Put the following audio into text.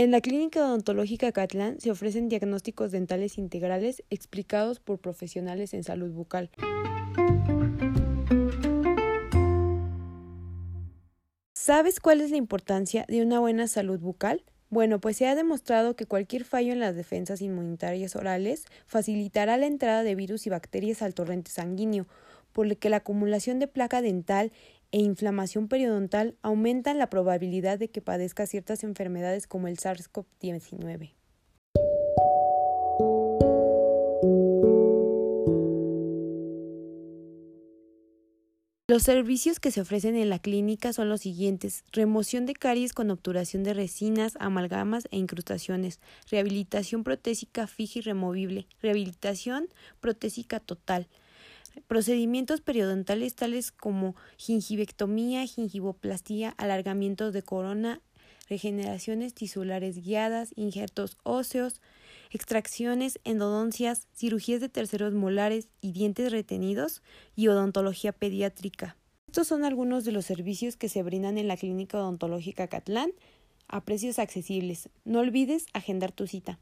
En la Clínica Odontológica Catlán se ofrecen diagnósticos dentales integrales explicados por profesionales en salud bucal. ¿Sabes cuál es la importancia de una buena salud bucal? Bueno, pues se ha demostrado que cualquier fallo en las defensas inmunitarias orales facilitará la entrada de virus y bacterias al torrente sanguíneo, por lo que la acumulación de placa dental e inflamación periodontal aumentan la probabilidad de que padezca ciertas enfermedades como el SARS-CoV-19. Los servicios que se ofrecen en la clínica son los siguientes: remoción de caries con obturación de resinas, amalgamas e incrustaciones, rehabilitación protésica fija y removible, rehabilitación protésica total, Procedimientos periodontales tales como gingivectomía, gingivoplastía, alargamientos de corona, regeneraciones tisulares guiadas, injertos óseos, extracciones, endodoncias, cirugías de terceros molares y dientes retenidos y odontología pediátrica. Estos son algunos de los servicios que se brindan en la Clínica Odontológica Catlán a precios accesibles. No olvides agendar tu cita.